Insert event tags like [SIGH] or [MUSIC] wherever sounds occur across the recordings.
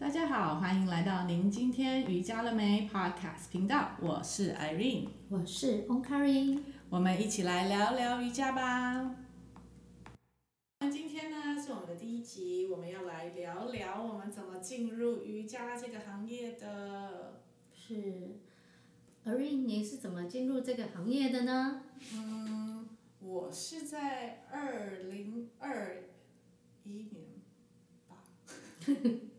大家好，欢迎来到您今天瑜伽了没 Podcast 频道，我是 Irene，我是 Onkari，我们一起来聊聊瑜伽吧。那今天呢是我们的第一集，我们要来聊聊我们怎么进入瑜伽这个行业的。是，Irene，你是怎么进入这个行业的呢？嗯，我是在二零二一年吧。[LAUGHS]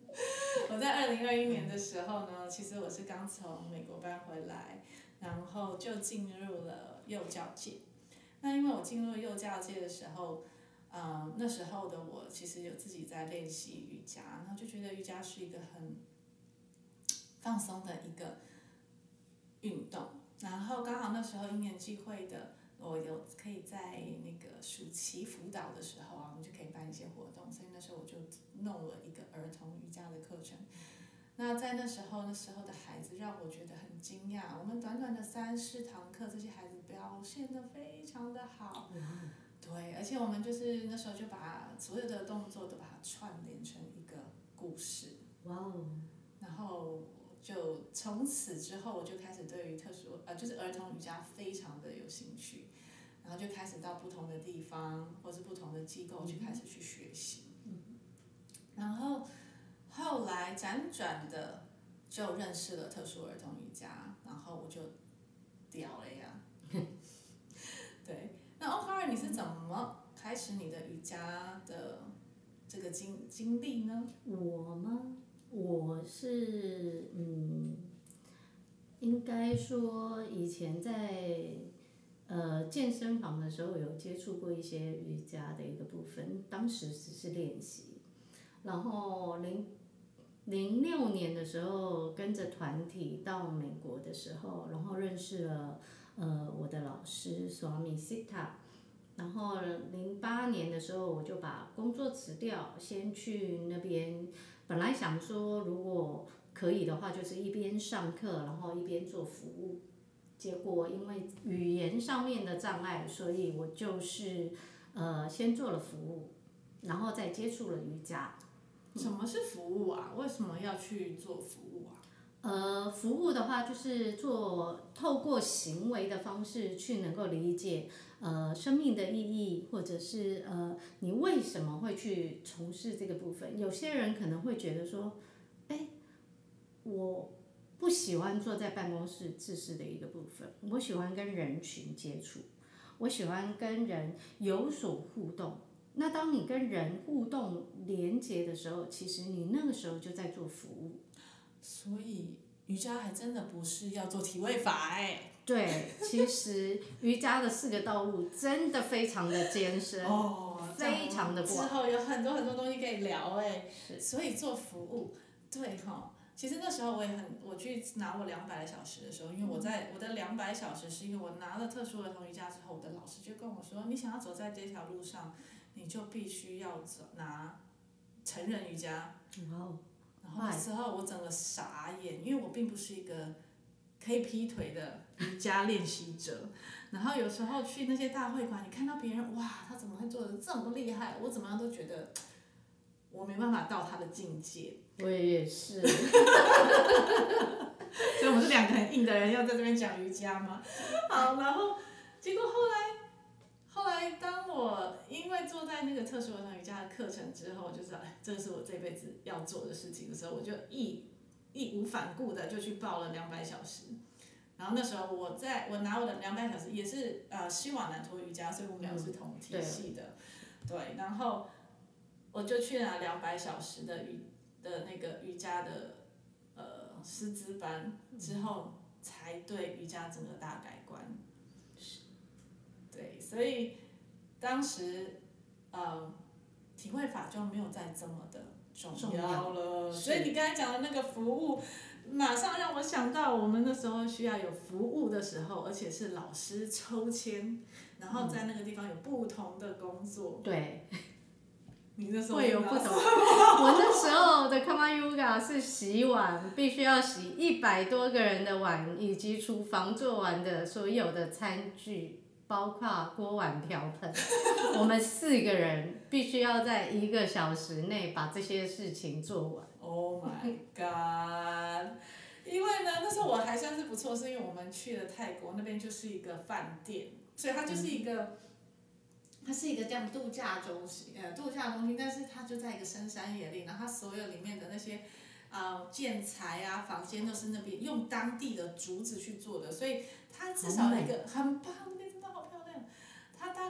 在二零二一年的时候呢，其实我是刚从美国搬回来，然后就进入了幼教界。那因为我进入幼教界的时候，嗯，那时候的我其实有自己在练习瑜伽，然后就觉得瑜伽是一个很放松的一个运动。然后刚好那时候因缘际会的。我有可以在那个暑期辅导的时候啊，我们就可以办一些活动，所以那时候我就弄了一个儿童瑜伽的课程。那在那时候，那时候的孩子让我觉得很惊讶。我们短短的三四堂课，这些孩子表现的非常的好。对，而且我们就是那时候就把所有的动作都把它串联成一个故事。哇哦！然后就从此之后，我就开始对于特殊呃，就是儿童瑜伽非常的有兴趣。然后就开始到不同的地方，或是不同的机构去开始去学习。嗯然后后来辗转的就认识了特殊儿童瑜伽，然后我就屌了呀。[LAUGHS] 对，那 OmKari 你是怎么开始你的瑜伽的这个经经历呢？我吗？我是嗯，应该说以前在。呃，健身房的时候有接触过一些瑜伽的一个部分，当时只是练习。然后零零六年的时候跟着团体到美国的时候，然后认识了呃我的老师 Swami Sita。然后零八年的时候我就把工作辞掉，先去那边。本来想说如果可以的话，就是一边上课，然后一边做服务。结果因为语言上面的障碍，所以我就是呃先做了服务，然后再接触了瑜伽。什么是服务啊？为什么要去做服务啊？呃，服务的话就是做透过行为的方式去能够理解呃生命的意义，或者是呃你为什么会去从事这个部分。有些人可能会觉得说，哎，我。不喜欢坐在办公室自私的一个部分，我喜欢跟人群接触，我喜欢跟人有所互动。那当你跟人互动连接的时候，其实你那个时候就在做服务。所以瑜伽还真的不是要做体位法哎。对，[LAUGHS] 其实瑜伽的四个道路真的非常的艰深，哦，[LAUGHS] 非常的广。之后有很多很多东西可以聊哎。所以做服务，对哈。其实那时候我也很，我去拿我两百个小时的时候，因为我在我的两百小时是因为我拿了特殊儿童瑜伽之后，我的老师就跟我说，你想要走在这条路上，你就必须要走拿成人瑜伽。哦。然后那时候我整个傻眼，因为我并不是一个可以劈腿的瑜伽练习者。[LAUGHS] 然后有时候去那些大会馆，你看到别人哇，他怎么会做的这么厉害？我怎么样都觉得我没办法到他的境界。我也是，[LAUGHS] 所以我们是两个很硬的人，要在这边讲瑜伽吗？[LAUGHS] 好，然后结果后来，后来当我因为坐在那个特殊儿童瑜伽的课程之后，就知道哎，这是我这辈子要做的事情的时候，我就义义无反顾的就去报了两百小时。然后那时候我在我拿我的两百小时也是呃希瓦南陀瑜伽，所以我们俩是同体系的，嗯、对，对，然后我就去拿两百小时的瑜。的那个瑜伽的呃师资班之后，才对瑜伽整个大改观。是，对，所以当时呃体会法就没有再这么的重要了。所以你刚才讲的那个服务，马上让我想到我们那时候需要有服务的时候，而且是老师抽签，然后在那个地方有不同的工作。嗯、对。会有不同。[LAUGHS] 我那时候的 Karma Yoga 是洗碗，必须要洗一百多个人的碗，以及厨房做完的所有的餐具包括锅碗瓢盆，[LAUGHS] 我们四个人必须要在一个小时内把这些事情做完。Oh my god！因为呢，那时候我还算是不错，是因为我们去了泰国那边就是一个饭店，所以它就是一个，嗯、它是一个这样度假中心，呃，度假中心，但是它就在一个深山野岭，然后它所有里面的那些。啊、呃，建材啊，房间都是那边用当地的竹子去做的，所以它至少一个很棒，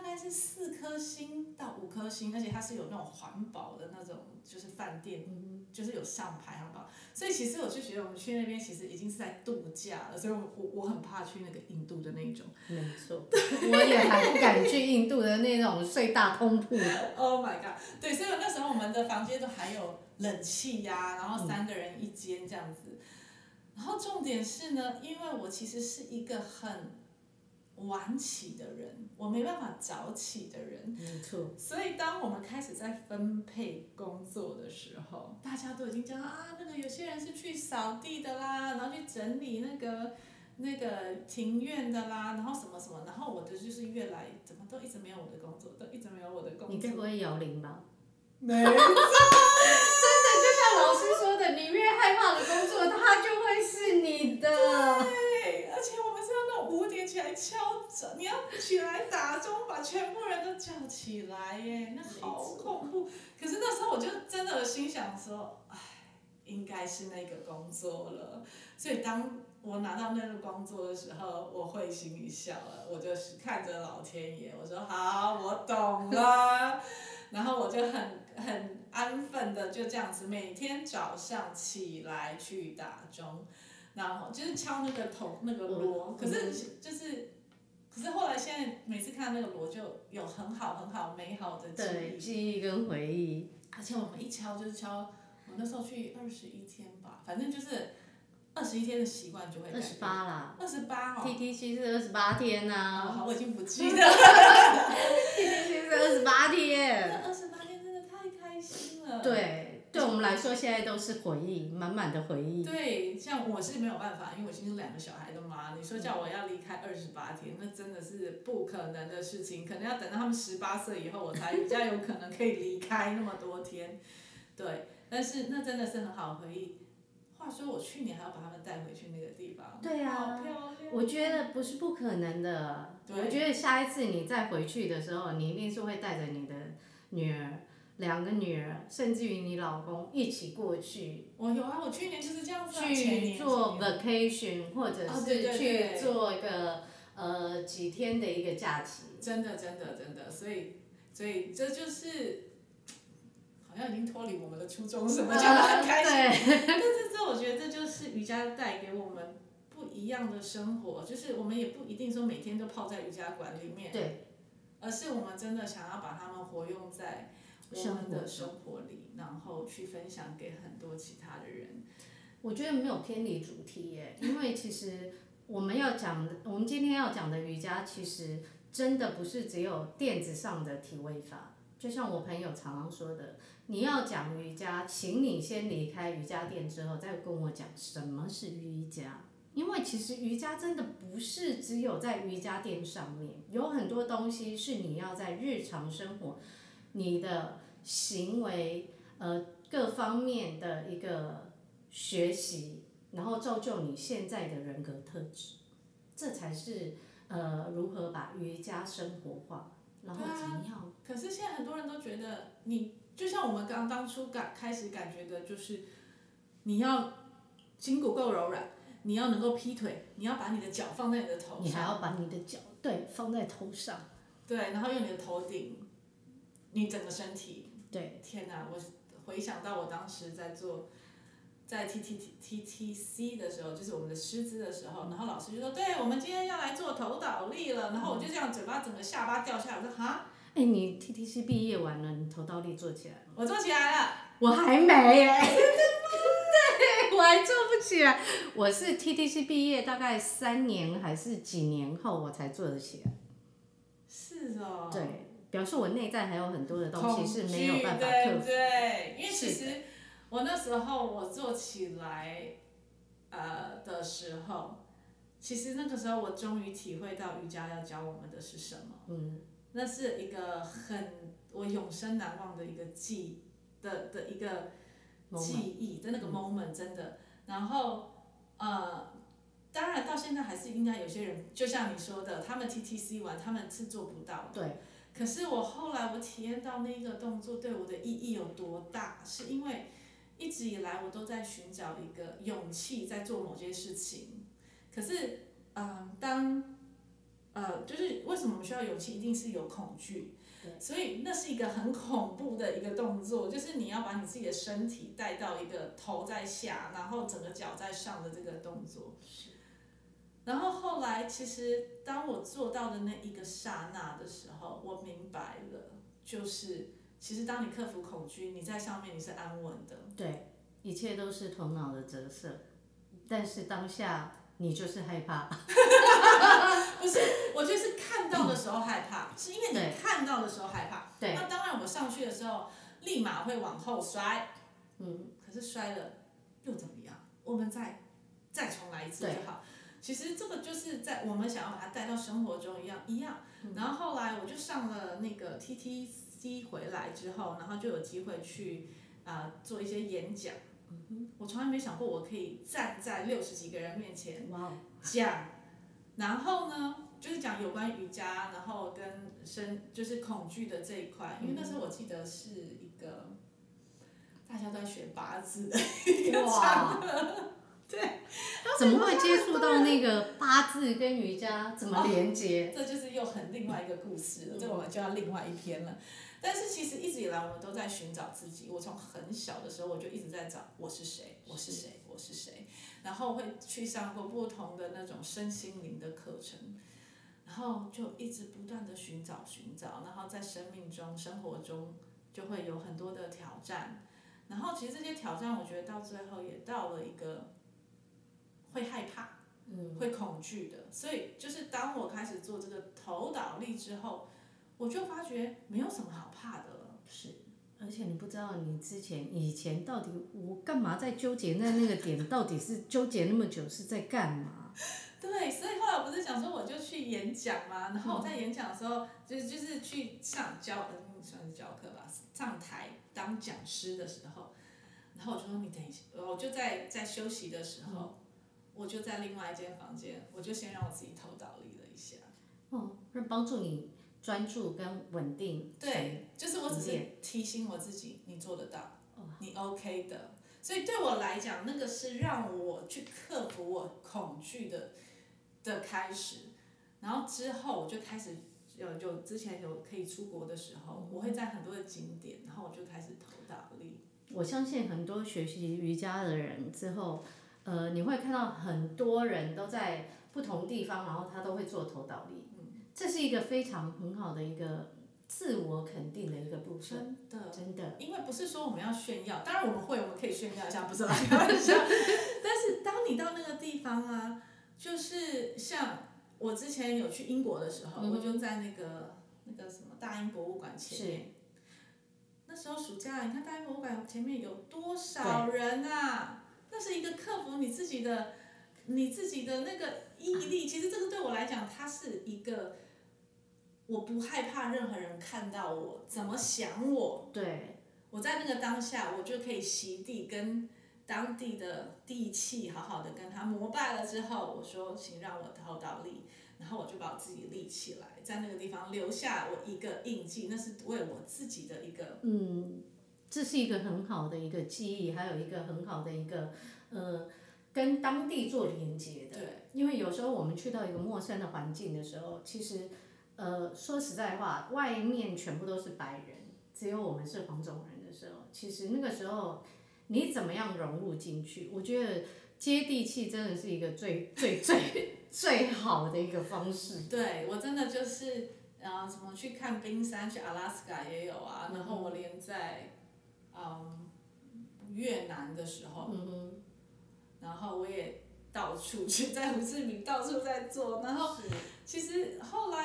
大概是四颗星到五颗星，而且它是有那种环保的那种，就是饭店，嗯、就是有上排行榜。所以其实我就觉得我们去那边其实已经是在度假了，所以我我我很怕去那个印度的那种。没错，我也还不敢去印度的那种睡大通铺。[LAUGHS] Oh my god！对，所以那时候我们的房间都还有。冷气呀、啊，然后三个人一间这样子，嗯、然后重点是呢，因为我其实是一个很晚起的人，我没办法早起的人，没错。所以当我们开始在分配工作的时候，大家都已经讲啊，那个有些人是去扫地的啦，然后去整理那个那个庭院的啦，然后什么什么，然后我的就是越来怎么都一直没有我的工作，都一直没有我的工作。你该不会摇铃吧？没错。老师说的，你越害怕的工作，它就会是你的。对，而且我们是要那种五点起来敲钟，你要起来打钟，把全部人都叫起来耶，那好恐怖。可是那时候我就真的心想说，唉，应该是那个工作了。所以当我拿到那个工作的时候，我会心一笑了，我就是看着老天爷，我说好，我懂了。然后我就很很安分的就这样子，每天早上起来去打钟，然后就是敲那个头那个锣，可是就是，可是后来现在每次看那个锣就有很好很好美好的记忆，对，记忆跟回忆。而且我们一敲就是敲，我那时候去二十一天吧，反正就是二十一天的习惯就会。二十八啦。二十八哦。T T C 是二十八天呐、啊。哦，好，我已经不记得。[LAUGHS] [LAUGHS] T T C 是二十八天。二十八天真的太开心了。对，对我们来说现在都是回忆，满满的回忆。对，像我是没有办法，因为我已经是两个小孩的妈，你说叫我要离开二十八天，那真的是不可能的事情，可能要等到他们十八岁以后，我才比较有可能可以离开那么多天。对，但是那真的是很好回忆。话说我去年还要把他们带回去那个地方。对啊。好漂亮。我觉得不是不可能的。我觉得下一次你再回去的时候，你一定是会带着你的女儿，两个女儿，甚至于你老公一起过去。我有啊，我去年就是这样子。去做 vacation，或者是去做一个呃几天的一个假期。真的，真的，真的，所以，所以这就是。好像已经脱离我们的初衷什么，讲得很开心。[LAUGHS] 但是这我觉得这就是瑜伽带给我们不一样的生活，就是我们也不一定说每天都泡在瑜伽馆里面，对，而是我们真的想要把它们活用在我们的生活里，然后去分享给很多其他的人。我觉得没有偏离主题耶，因为其实我们要讲的，我们今天要讲的瑜伽，其实真的不是只有垫子上的体位法，就像我朋友常常说的。你要讲瑜伽，请你先离开瑜伽垫之后，再跟我讲什么是瑜伽。因为其实瑜伽真的不是只有在瑜伽垫上面，有很多东西是你要在日常生活、你的行为呃各方面的一个学习，然后造就你现在的人格特质，这才是呃如何把瑜伽生活化，然后怎么样。可是现在很多人都觉得你。就像我们刚当初感开始感觉的，就是你要筋骨够柔软，你要能够劈腿，你要把你的脚放在你的头上，你还要把你的脚对放在头上，对，然后用你的头顶，你整个身体，对，天哪！我回想到我当时在做在 T T T T T C 的时候，就是我们的师资的时候，然后老师就说，对，我们今天要来做头倒立了，然后我就这样嘴巴整个下巴掉下来，我说哈。哎，你 T T C 毕业完了，你头倒立做起来了吗？我做起来了。我还没耶。还做不起来。我是 T T C 毕业大概三年还是几年后，我才做得起来。是哦。对，表示我内在还有很多的东西是没有办法克服。对对，因为其实我那时候我做起来，呃的时候。其实那个时候我终于体会到瑜伽要教我们的是什么。嗯，那是一个很我永生难忘的一个记的的一个记忆的那个 moment，真的。然后呃，当然到现在还是应该有些人，就像你说的，他们 TTC 完他们是做不到的。对。可是我后来我体验到那个动作对我的意义有多大，是因为一直以来我都在寻找一个勇气，在做某些事情。可是，嗯、呃，当，呃，就是为什么我们需要勇气？一定是有恐惧。对。所以那是一个很恐怖的一个动作，就是你要把你自己的身体带到一个头在下，然后整个脚在上的这个动作。是。然后后来，其实当我做到的那一个刹那的时候，我明白了，就是其实当你克服恐惧，你在上面你是安稳的。对，一切都是头脑的折射，但是当下。你就是害怕，不是，我就是看到的时候害怕，嗯、是因为你看到的时候害怕。对。那当然，我上去的时候立马会往后摔，嗯，可是摔了又怎么样？我们再再重来一次就好。其实这个就是在我们想要把它带到生活中一样一样。然后后来我就上了那个 TTC 回来之后，然后就有机会去啊、呃、做一些演讲。我从来没想过我可以站在六十几个人面前讲，然后呢，就是讲有关瑜伽，然后跟生就是恐惧的这一块，因为那时候我记得是一个大家都在学八字的一个场合，对，怎么会接触到那个八字跟瑜伽怎么连接？哦，这就是又很另外一个故事了，这我们就要另外一篇了。但是其实一直以来我们都在寻找自己。我从很小的时候我就一直在找我是谁，我是谁，我是谁。然后会去上过不同的那种身心灵的课程，然后就一直不断的寻找寻找，然后在生命中、生活中就会有很多的挑战。然后其实这些挑战，我觉得到最后也到了一个会害怕、嗯，会恐惧的。所以就是当我开始做这个头倒立之后。我就发觉没有什么好怕的了。是，而且你不知道你之前以前到底我干嘛在纠结在那个点，到底是纠结那么久是在干嘛？[LAUGHS] 对，所以后来我不是想说我就去演讲嘛，然后我在演讲的时候，就是就是去上教，嗯，算是教课吧，上台当讲师的时候，然后我就说你等一下，我就在在休息的时候，嗯，我就在另外一间房间，我就先让我自己头倒立了一下。哦，那帮助你。专注跟稳定，对，就是我只是提醒我自己，你做得到，你 OK 的。所以对我来讲，那个是让我去克服我恐惧的的开始。然后之后我就开始有就之前有可以出国的时候，我会在很多的景点，然后我就开始投倒立。我相信很多学习瑜伽的人之后，呃，你会看到很多人都在不同地方，然后他都会做投倒立。这是一个非常很好的一个自我肯定的一个部分，真的，真的。因为不是说我们要炫耀，当然我们会，我们可以炫耀一下，不是啦，开玩笑。[LAUGHS] 但是当你到那个地方啊，就是像我之前有去英国的时候，嗯、我就在那个那个什么大英博物馆前面。那时候暑假，你看大英博物馆前面有多少人啊？那是一个克服你自己的，你自己的那个毅力。其实这个对我来讲，它是一个。我不害怕任何人看到我怎么想我。对。我在那个当下，我就可以席地跟当地的地气好好的跟他膜拜了之后，我说，请让我倒倒立，然后我就把我自己立起来，在那个地方留下我一个印记，那是为我自己的一个。嗯，这是一个很好的一个记忆，还有一个很好的一个呃，跟当地做连接的。对。因为有时候我们去到一个陌生的环境的时候，其实。呃，说实在话，外面全部都是白人，只有我们是黄种人的时候，其实那个时候你怎么样融入进去？我觉得接地气真的是一个最最最最好的一个方式。对，我真的就是，呃，什么去看冰山，去阿拉斯加也有啊，然后我连在，嗯，越南的时候，嗯，然后我也到处去，在胡志明到处在做，然后其实后来。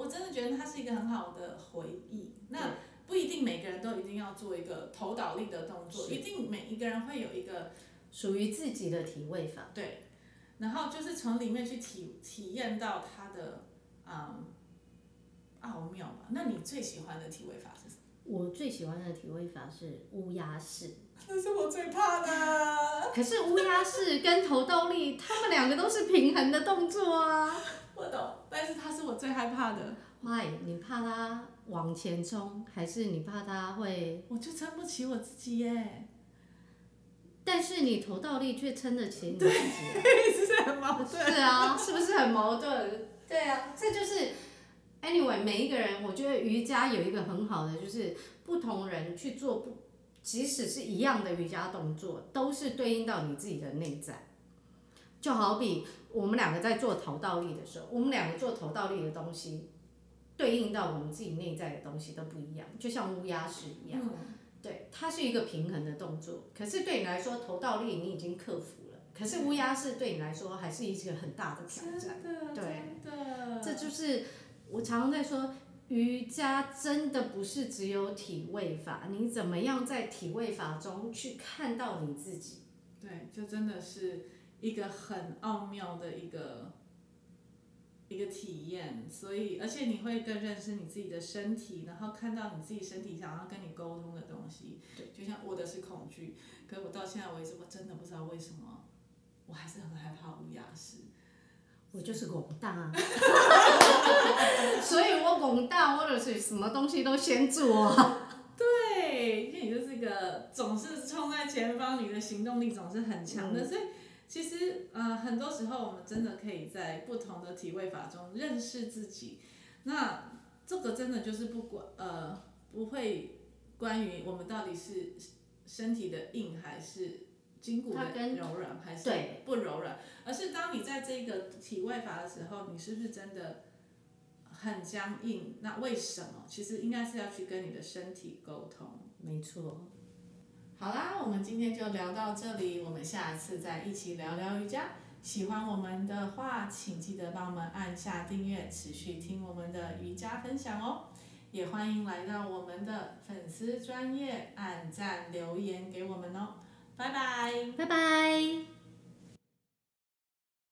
我真的觉得它是一个很好的回忆。那不一定每个人都一定要做一个头倒立的动作，一定每一个人会有一个属于自己的体位法。对。然后就是从里面去体体验到它的嗯奥妙吧。那你最喜欢的体位法是什么？我最喜欢的体位法是乌鸦式。那是我最怕的。可是乌鸦式跟头倒立，他们两个都是平衡的动作啊。我懂，但是他是我最害怕的。Why？你怕他往前冲，还是你怕他会？我就撑不起我自己耶。但是你头倒立却撑得起你自己，[LAUGHS] 对，是不是很矛盾？[LAUGHS] 是啊，是不是很矛盾？对啊，这就是 anyway，每一个人，我觉得瑜伽有一个很好的，就是不同人去做不，即使是一样的瑜伽动作，都是对应到你自己的内在。就好比我们两个在做头倒立的时候，我们两个做头倒立的东西，对应到我们自己内在的东西都不一样，就像乌鸦式一样。嗯对，它是一个平衡的动作，可是对你来说，头倒立你已经克服了，可是乌鸦式对你来说还是一个很大的挑战。真的，对，真的，这就是我常常在说，瑜伽真的不是只有体位法，你怎么样在体位法中去看到你自己？对，就真的是一个很奥妙的一个。一个体验，所以而且你会更认识你自己的身体，然后看到你自己身体想要跟你沟通的东西。对，就像我的是恐惧，可是我到现在为止，我真的不知道为什么，我还是很害怕乌鸦石。我就是拱大，[LAUGHS] 所以我拱大，或者是什么东西都先做。对，因为你就是一个总是冲在前方，你的行动力总是很强的，嗯、所以。其实，呃，很多时候我们真的可以在不同的体位法中认识自己。那这个真的就是不管，呃，不会关于我们到底是身体的硬还是筋骨的柔软还是不柔软，而是当你在这个体位法的时候，你是不是真的很僵硬？那为什么？其实应该是要去跟你的身体沟通。没错。好啦，我们今天就聊到这里，我们下次再一起聊聊瑜伽。喜欢我们的话，请记得帮我们按下订阅，持续听我们的瑜伽分享哦。也欢迎来到我们的粉丝专业按赞留言给我们哦。拜拜，拜拜。